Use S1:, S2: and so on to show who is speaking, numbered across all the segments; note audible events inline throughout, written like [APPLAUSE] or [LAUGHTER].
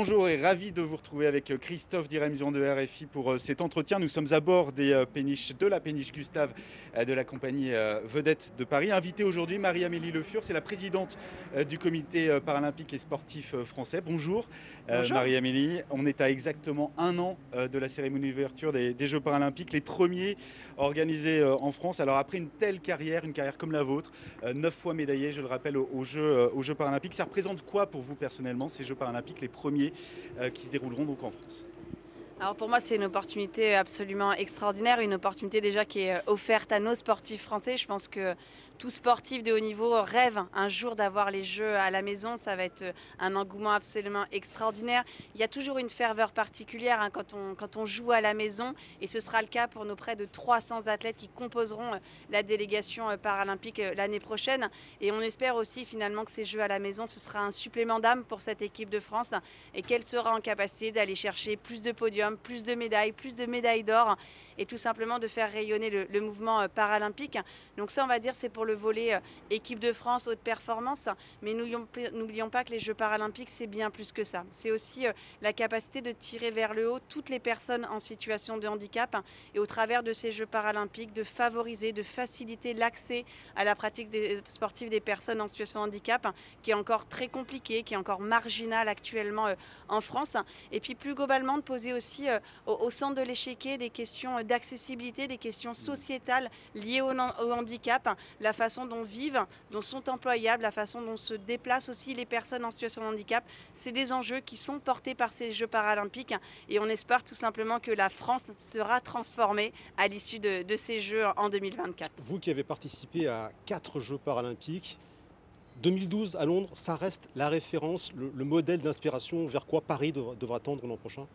S1: Bonjour et ravi de vous retrouver avec euh, Christophe Diremzion de RFI pour euh, cet entretien. Nous sommes à bord des euh, péniches de la péniche Gustave de la compagnie Vedette de Paris. Invitée aujourd'hui, Marie-Amélie Le Fur, c'est la présidente du comité paralympique et sportif français. Bonjour, Marie-Amélie. On est à exactement un an de la cérémonie d'ouverture des, Jeux paralympiques, les premiers organisés en France. Alors après une telle carrière, une carrière comme la vôtre, neuf fois médaillée, je le rappelle, aux Jeux, aux Jeux paralympiques, ça représente quoi pour vous personnellement ces Jeux paralympiques, les premiers qui se dérouleront donc en France.
S2: Alors pour moi, c'est une opportunité absolument extraordinaire, une opportunité déjà qui est offerte à nos sportifs français. Je pense que tout sportif de haut niveau rêve un jour d'avoir les Jeux à la maison. Ça va être un engouement absolument extraordinaire. Il y a toujours une ferveur particulière hein, quand, on, quand on joue à la maison et ce sera le cas pour nos près de 300 athlètes qui composeront la délégation paralympique l'année prochaine. Et on espère aussi finalement que ces Jeux à la maison, ce sera un supplément d'âme pour cette équipe de France et qu'elle sera en capacité d'aller chercher plus de podiums plus de médailles, plus de médailles d'or et tout simplement de faire rayonner le, mouvement euh, paralympique. Donc ça, on va dire, c'est pour le volet euh, équipe de France, haute performance. Mais n'oublions pas que les Jeux paralympiques, c'est bien plus que ça. C'est aussi euh, la capacité de tirer vers le haut toutes les personnes en situation de handicap et au travers de ces Jeux paralympiques, de favoriser, de faciliter l'accès à la pratique sportive des personnes en situation de handicap, qui est encore très compliquée, qui est encore marginale actuellement en France. Et puis plus globalement, de poser aussi euh, au, centre de l'échiquier des questions d'accessibilité, des questions sociétales liées au, handicap, la façon dont vivent, dont sont employables, la façon dont se déplacent aussi les personnes en situation de handicap. C'est des enjeux qui sont portés par ces Jeux paralympiques et on espère tout simplement que la France sera transformée à l'issue de, ces Jeux en 2024.
S3: Vous qui avez participé à quatre Jeux paralympiques, 2012 à Londres, ça reste la référence, le, modèle d'inspiration vers quoi Paris devra tendre l'an prochain?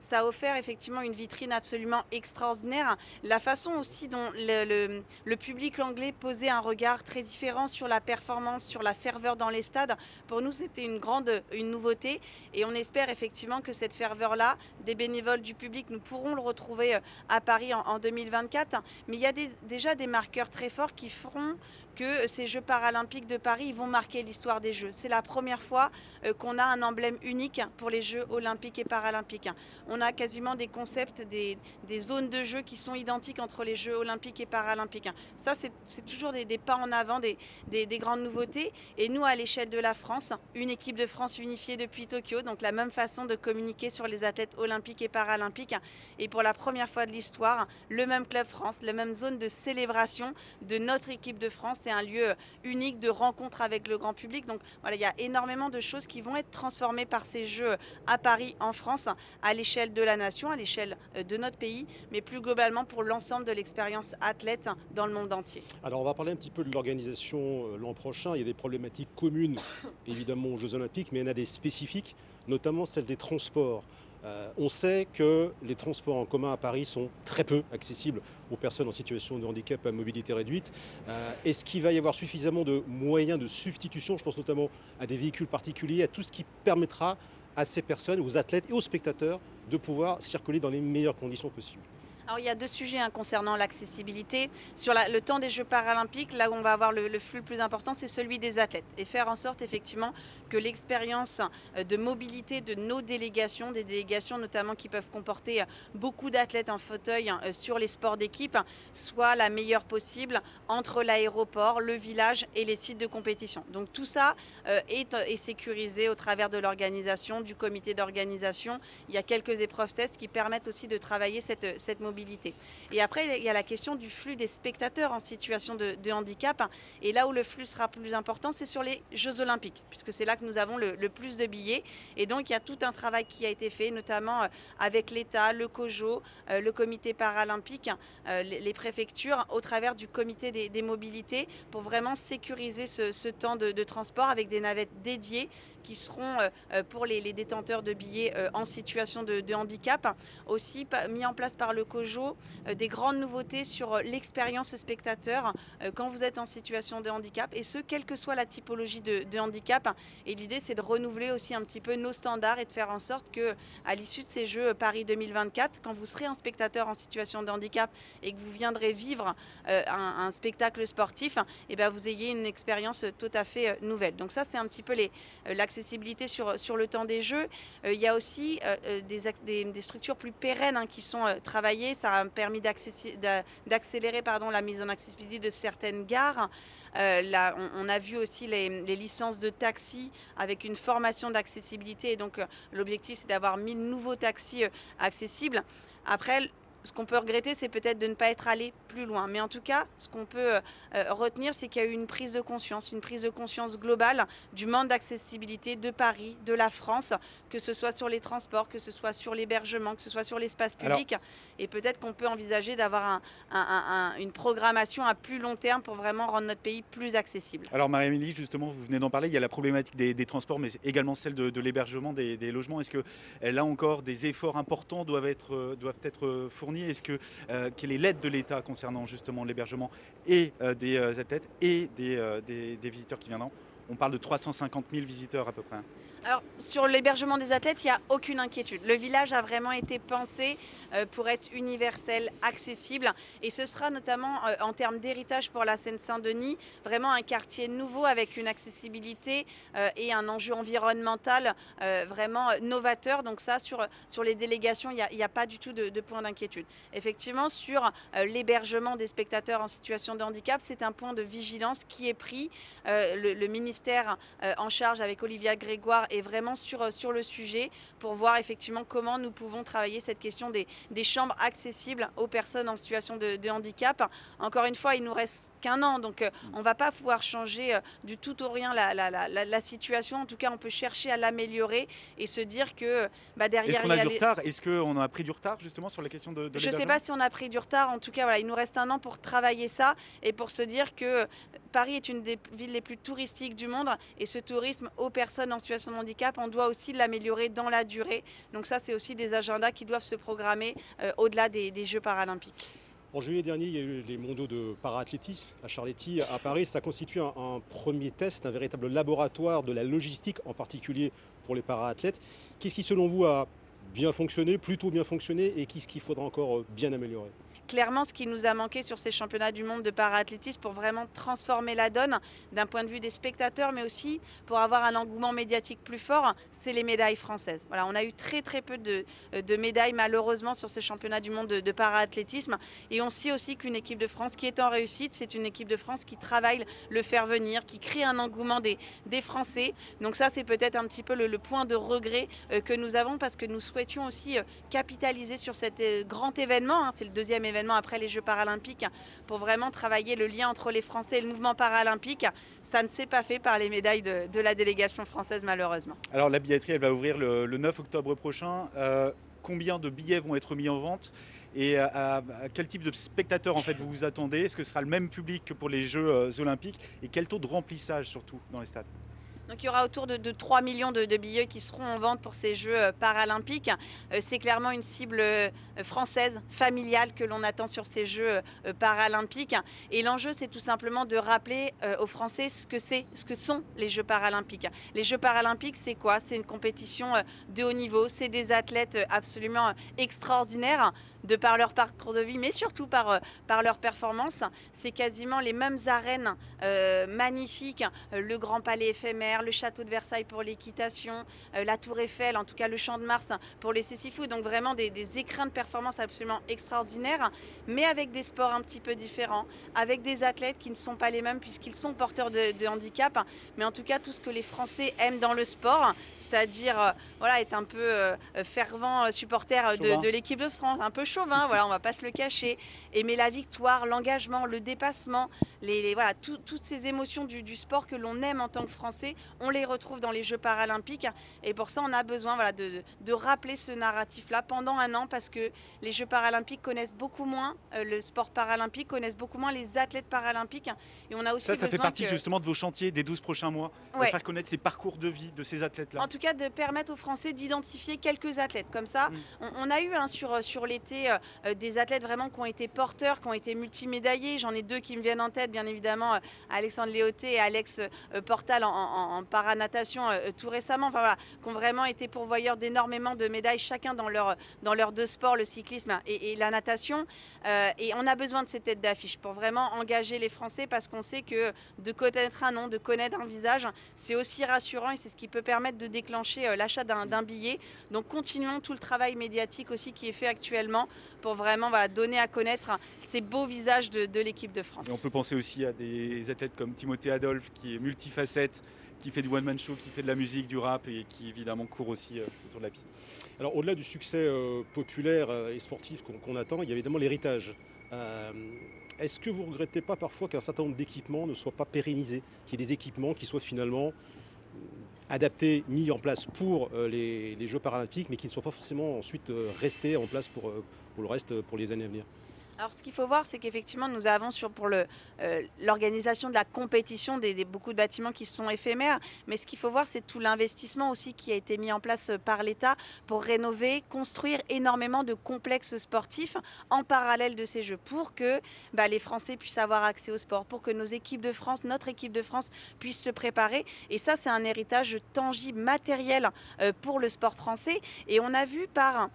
S2: Ça a offert effectivement une vitrine absolument extraordinaire. La façon aussi dont le, public anglais posait un regard très différent sur la performance, sur la ferveur dans les stades, pour nous c'était une grande une nouveauté et on espère effectivement que cette ferveur-là, des bénévoles du public, nous pourrons le retrouver euh, à Paris en, 2024. Mais il y a déjà des marqueurs très forts qui feront que ces Jeux paralympiques de Paris vont marquer l'histoire des Jeux. C'est la première fois euh, qu'on a un emblème unique pour les Jeux olympiques et paralympiques. On a quasiment des concepts, des, zones de jeu qui sont identiques entre les Jeux olympiques et paralympiques. Ça, c'est toujours des, pas en avant, des, grandes nouveautés. Et nous, à l'échelle de la France, une équipe de France unifiée depuis Tokyo, donc la même façon de communiquer sur les athlètes olympiques et paralympiques. Et pour la première fois de l'histoire, le même Club France, la même zone de célébration de notre équipe de France c'est un lieu unique de rencontre avec le grand public. Donc voilà, il y a énormément de choses qui vont être transformées par ces Jeux à Paris, en France, à l'échelle de la nation, à l'échelle euh, de notre pays, mais plus globalement pour l'ensemble de l'expérience athlète dans le monde entier.
S3: Alors on va parler un petit peu de l'organisation euh, l'an prochain. Il y a des problématiques communes, [COUGHS] évidemment, aux Jeux olympiques, mais il y en a des spécifiques, notamment celle des transports. Euh, on sait que les transports en commun à Paris sont très peu accessibles aux personnes en situation de handicap à mobilité réduite. Euh, est-ce qu'il va y avoir suffisamment de moyens de substitution Je pense notamment à des véhicules particuliers, à tout ce qui permettra à ces personnes, aux athlètes et aux spectateurs de pouvoir circuler dans les meilleures conditions possibles?
S2: Alors il y a deux sujets hein, concernant l'accessibilité. Sur le temps des Jeux paralympiques, là où on va avoir le, flux le plus important, c'est celui des athlètes. Et faire en sorte effectivement que l'expérience euh, de mobilité de nos délégations, des délégations notamment qui peuvent comporter euh, beaucoup d'athlètes en fauteuil euh, sur les sports d'équipe, soit la meilleure possible entre l'aéroport, le village et les sites de compétition. Donc tout ça est, sécurisé au travers de l'organisation, du comité d'organisation. Il y a quelques épreuves tests qui permettent aussi de travailler cette mobilité et après, il y a la question du flux des spectateurs en situation de, handicap. Et là où le flux sera plus important, c'est sur les Jeux Olympiques, puisque c'est là que nous avons le, plus de billets. Et donc, il y a tout un travail qui a été fait, notamment euh, avec l'État, le COJO, euh, le comité paralympique, euh, les, préfectures, au travers du comité des, mobilités, pour vraiment sécuriser ce, temps de, transport avec des navettes dédiées qui seront pour les, détenteurs de billets en situation de, de handicap, aussi mis en place par le COJO Peugeot des grandes nouveautés sur l'expérience spectateur quand vous êtes en situation de handicap, et ce, quelle que soit la typologie de, handicap. Et l'idée, c'est de renouveler aussi un petit peu nos standards et de faire en sorte que, à l'issue de ces Jeux Paris 2024, quand vous serez un spectateur en situation de handicap et que vous viendrez vivre un, spectacle sportif, et eh ben vous ayez une expérience tout à fait nouvelle. Donc ça, c'est un petit peu l'accessibilité sur, sur le temps des Jeux. il y a aussi des, des, structures plus pérennes hein, qui sont travaillées. Ça a permis d'accélérer la mise en accessibilité de certaines gares. Euh, on, a vu aussi les, licences de taxi avec une formation d'accessibilité. Et donc, euh, l'objectif, c'est d'avoir 1000 nouveaux taxis euh, accessibles. Après, ce qu'on peut regretter, c'est peut-être de ne pas être allé plus loin. Mais en tout cas, ce qu'on peut euh, euh, retenir, c'est qu'il y a eu une prise de conscience, une prise de conscience globale du manque d'accessibilité de Paris, de la France, que ce soit sur les transports, que ce soit sur l'hébergement, que ce soit sur l'espace public. et peut-être qu'on peut envisager d'avoir une programmation à plus long terme pour vraiment rendre notre pays plus accessible.
S1: Alors Marie-Émilie, justement, vous venez d'en parler, il y a la problématique des, transports, mais également celle de, l'hébergement des, logements. Est-ce que là encore, des efforts importants doivent être, euh, doivent être fournis est-ce que euh, quelle est l'aide de l'État concernant justement l'hébergement et euh, des euh, athlètes et des, des visiteurs qui viendront? On parle de 350 000 visiteurs à peu près.
S2: Alors, sur l'hébergement des athlètes, il n'y a aucune inquiétude. Le village a vraiment été pensé euh, pour être universel, accessible. Et ce sera notamment euh, en termes d'héritage pour la Seine-Saint-Denis, vraiment un quartier nouveau avec une accessibilité euh, et un enjeu environnemental vraiment novateur. Donc ça, sur, sur les délégations, il n'y a, pas du tout de, point d'inquiétude. Effectivement, sur l'hébergement des spectateurs en situation de handicap, c'est un point de vigilance qui est pris. Le, le, en charge avec Olivia Grégoire est vraiment sur, euh, sur le sujet pour voir effectivement comment nous pouvons travailler cette question des, des chambres accessibles aux personnes en situation de, handicap. Encore une fois, il nous reste qu'un an, donc euh, on ne va pas pouvoir changer euh, du tout au rien la, la, la, la, situation. En tout cas, on peut chercher à l'améliorer et se dire que
S1: bah, derrière... Est-ce qu'on a, du retard? Est-ce qu'on a pris du retard justement sur la question de, de
S2: Je ne sais pas si on a pris du retard. En tout cas, voilà, il nous reste un an pour travailler ça et pour se dire que Paris est une des villes les plus touristiques du monde et ce tourisme aux personnes en situation de handicap, on doit aussi l'améliorer dans la durée. Donc ça, c'est aussi des agendas qui doivent se programmer euh, au-delà des, Jeux paralympiques.
S3: En juillet dernier, il y a eu les mondiaux de paraathlétisme à Charletti, à Paris. Ça constitue un, premier test, un véritable laboratoire de la logistique, en particulier pour les paraathlètes. Qu'est-ce qui, selon vous, a bien fonctionné, plutôt bien fonctionné, et qu'est-ce qu'il faudra encore bien améliorer?
S2: Clairement ce qui nous a manqué sur ces championnats du monde de paraathlétisme pour vraiment transformer la donne d'un point de vue des spectateurs, mais aussi pour avoir un engouement médiatique plus fort, c'est les médailles françaises. Voilà, on a eu très très peu de, de médailles malheureusement sur ces championnats du monde de, de paraathlétisme. Et on sait aussi qu'une équipe de France qui est en réussite, c'est une équipe de France qui travaille le faire venir, qui crée un engouement des, Français. Donc ça, c'est peut-être un petit peu le, point de regret euh, que nous avons parce que nous souhaitions aussi euh, capitaliser sur cet euh, grand événement. Hein. c'est le deuxième événement après les Jeux paralympiques pour vraiment travailler le lien entre les Français et le mouvement paralympique. Ça ne s'est pas fait par les médailles de, la délégation française malheureusement.
S1: Alors la billetterie elle va ouvrir le, 9 octobre prochain. Euh, combien de billets vont être mis en vente et à, quel type de spectateurs en fait vous vous attendez? Est-ce que ce sera le même public que pour les Jeux euh, olympiques? Et quel taux de remplissage surtout dans les stades?
S2: Donc il y aura autour de, 3 millions de, billets qui seront en vente pour ces Jeux euh, paralympiques. Euh, c'est clairement une cible euh, française, familiale que l'on attend sur ces Jeux paralympiques. Et l'enjeu, c'est tout simplement de rappeler aux Français ce que c'est, ce que sont les Jeux paralympiques. Les Jeux paralympiques, c'est quoi? C'est une compétition de haut niveau. C'est des athlètes absolument extraordinaires de par leur parcours de vie, mais surtout par, leur performance. C'est quasiment les mêmes arènes magnifiques, le Grand Palais éphémère, le Château de Versailles pour l'équitation, la Tour Eiffel, en tout cas le Champ de Mars pour les cécifous. Donc vraiment des, des, écrins de performance absolument extraordinaires, mais avec des sports un petit peu différents, avec des athlètes qui ne sont pas les mêmes puisqu'ils sont porteurs de, handicap, mais en tout cas tout ce que les Français aiment dans le sport, c'est-à-dire voilà, être un peu fervent supporter de, de l'équipe de France, un peu chauvin, voilà, on va pas se le cacher. Aimer la victoire, l'engagement, le dépassement, les, voilà, toutes ces émotions du, sport que l'on aime en tant que Français, on les retrouve dans les Jeux paralympiques. Et pour ça, on a besoin voilà, de, de rappeler ce narratif-là pendant un an parce que les Jeux paralympiques connaissent beaucoup moins euh, le sport paralympique, connaissent beaucoup moins les athlètes paralympiques.
S1: Et on a aussi ça, ça fait partie justement de vos chantiers des 12 prochains mois, de faire connaître ces parcours de vie de ces athlètes-là.
S2: En tout cas, de permettre aux Français d'identifier quelques athlètes. Comme ça, mm. on, a eu hein, sur, sur l'été euh, des athlètes vraiment qui ont été porteurs, qui ont été multimédaillés. J'en ai deux qui me viennent en tête, bien évidemment, euh, Alexandre Léoté et Alex Portal en, en, paranatation tout récemment. Enfin voilà, qui ont vraiment été pourvoyeurs d'énormément de médailles, chacun dans leur, dans leur deux sports, le cyclisme et, la natation. et on a besoin de ces têtes d'affiche pour vraiment engager les Français parce qu'on sait que de connaître un nom, de connaître un visage, c'est aussi rassurant et c'est ce qui peut permettre de déclencher euh, l'achat d'un billet. Donc continuons tout le travail médiatique aussi qui est fait actuellement pour vraiment donner à connaître ces beaux visages de, l'équipe de France.
S1: Et on peut penser aussi à des athlètes comme Timothée Adolphe qui est multifacette qui fait du one-man show, qui fait de la musique, du rap et qui évidemment court aussi euh, autour de la piste.
S3: Alors au-delà du succès euh, populaire et sportif qu'on attend, il y a évidemment l'héritage. Est-ce que vous ne regrettez pas parfois qu'un certain nombre d'équipements ne soient pas pérennisés, qu'il y ait des équipements qui soient finalement euh, adaptés, mis en place pour euh, les, Jeux paralympiques, mais qui ne soient pas forcément ensuite euh, restés en place pour le reste, pour les années à venir?
S2: Alors ce qu'il faut voir, c'est qu'effectivement, nous avons sur pour euh, l'organisation de la compétition des, beaucoup de bâtiments qui sont éphémères, mais ce qu'il faut voir, c'est tout l'investissement aussi qui a été mis en place euh, par l'État pour rénover, construire énormément de complexes sportifs en parallèle de ces Jeux, pour que bah, les Français puissent avoir accès au sport, pour que nos équipes de France, notre équipe de France, puissent se préparer. Et ça, c'est un héritage tangible, matériel euh, pour le sport français. Et on a vu par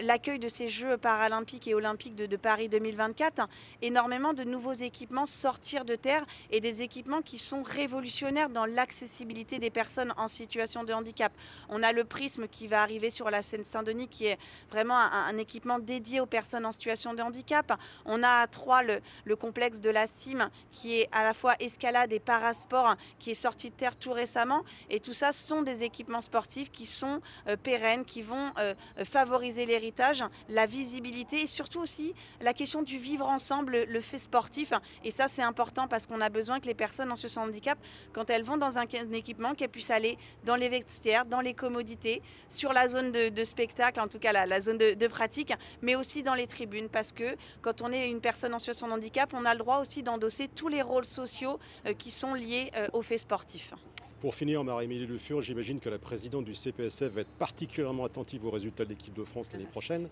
S2: l'accueil de ces Jeux paralympiques et olympiques de, de Paris 2020, 2024, énormément de nouveaux équipements sortir de terre et des équipements qui sont révolutionnaires dans l'accessibilité des personnes en situation de handicap. On a le prisme qui va arriver sur la Seine-Saint-Denis qui est vraiment un, équipement dédié aux personnes en situation de handicap. On a à Troyes le, complexe de la CIM qui est à la fois escalade et parasport qui est sorti de terre tout récemment. Et tout ça sont des équipements sportifs qui sont euh, pérennes, qui vont euh, favoriser l'héritage, la visibilité et surtout aussi la question du vivre ensemble, le fait sportif. Et ça, c'est important parce qu'on a besoin que les personnes en situation de handicap, quand elles vont dans un, équipement, qu'elles puissent aller dans les vestiaires, dans les commodités, sur la zone de, spectacle, en tout cas la, zone de, pratique, mais aussi dans les tribunes. Parce que quand on est une personne en situation de handicap, on a le droit aussi d'endosser tous les rôles sociaux euh, qui sont liés euh, au fait sportif.
S3: Pour finir, Marie-Émilie Le Fur, j'imagine que la présidente du CPSF va être particulièrement attentive aux résultats de l'équipe de France l'année prochaine.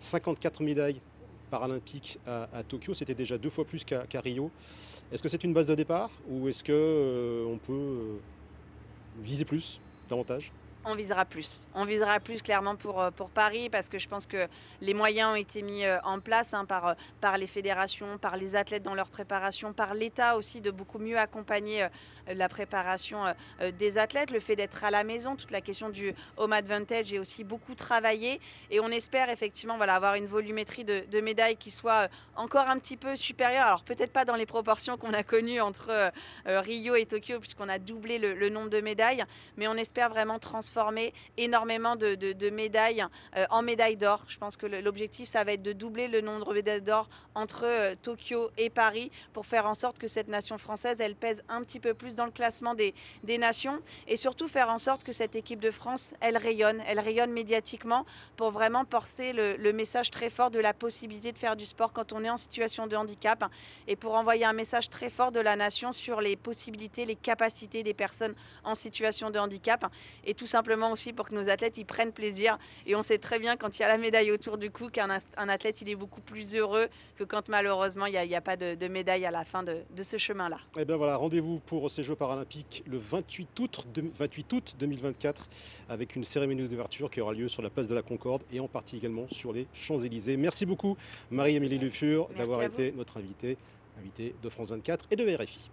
S3: 54 médailles paralympique à, Tokyo, c'était déjà deux fois plus qu'à Rio. Est-ce que c'est une base de départ ou est-ce qu'on euh, peut euh, viser plus, davantage?
S2: On visera plus. On visera plus clairement pour, euh, pour Paris parce que je pense que les moyens ont été mis euh, en place hein, par, euh, par les fédérations, par les athlètes dans leur préparation, par l'État aussi de beaucoup mieux accompagner la préparation des athlètes. Le fait d'être à la maison, toute la question du home advantage est aussi beaucoup travaillé et on espère effectivement avoir une volumétrie de, médailles qui soit encore un petit peu supérieure. Alors peut-être pas dans les proportions qu'on a connues entre Rio et Tokyo puisqu'on a doublé le, le nombre de médailles, mais on espère vraiment transformer énormément de, médailles euh, en médailles d'or. Je pense que l'objectif, ça va être de doubler le nombre de médailles d'or entre euh, Tokyo et Paris pour faire en sorte que cette nation française, elle pèse un petit peu plus dans le classement des, nations et surtout faire en sorte que cette équipe de France, elle rayonne, elle rayonne médiatiquement pour vraiment porter le, le message très fort de la possibilité de faire du sport quand on est en situation de handicap et pour envoyer un message très fort de la nation sur les possibilités, les capacités des personnes en situation de handicap et tout simplement aussi pour que nos athlètes y prennent plaisir. Et on sait très bien quand il y a la médaille autour du cou qu'un athlète il est beaucoup plus heureux que quand malheureusement il n'y a, pas de, médaille à la fin de, ce chemin-là.
S3: Et eh bien voilà, rendez-vous pour ces Jeux paralympiques le 28 août, 28 août 2024 avec une cérémonie d'ouverture qui aura lieu sur la place de la Concorde et en partie également sur les Champs-Élysées. Merci beaucoup Marie-Amélie Lefur d'avoir été notre invitée, invitée de France 24 et de RFI.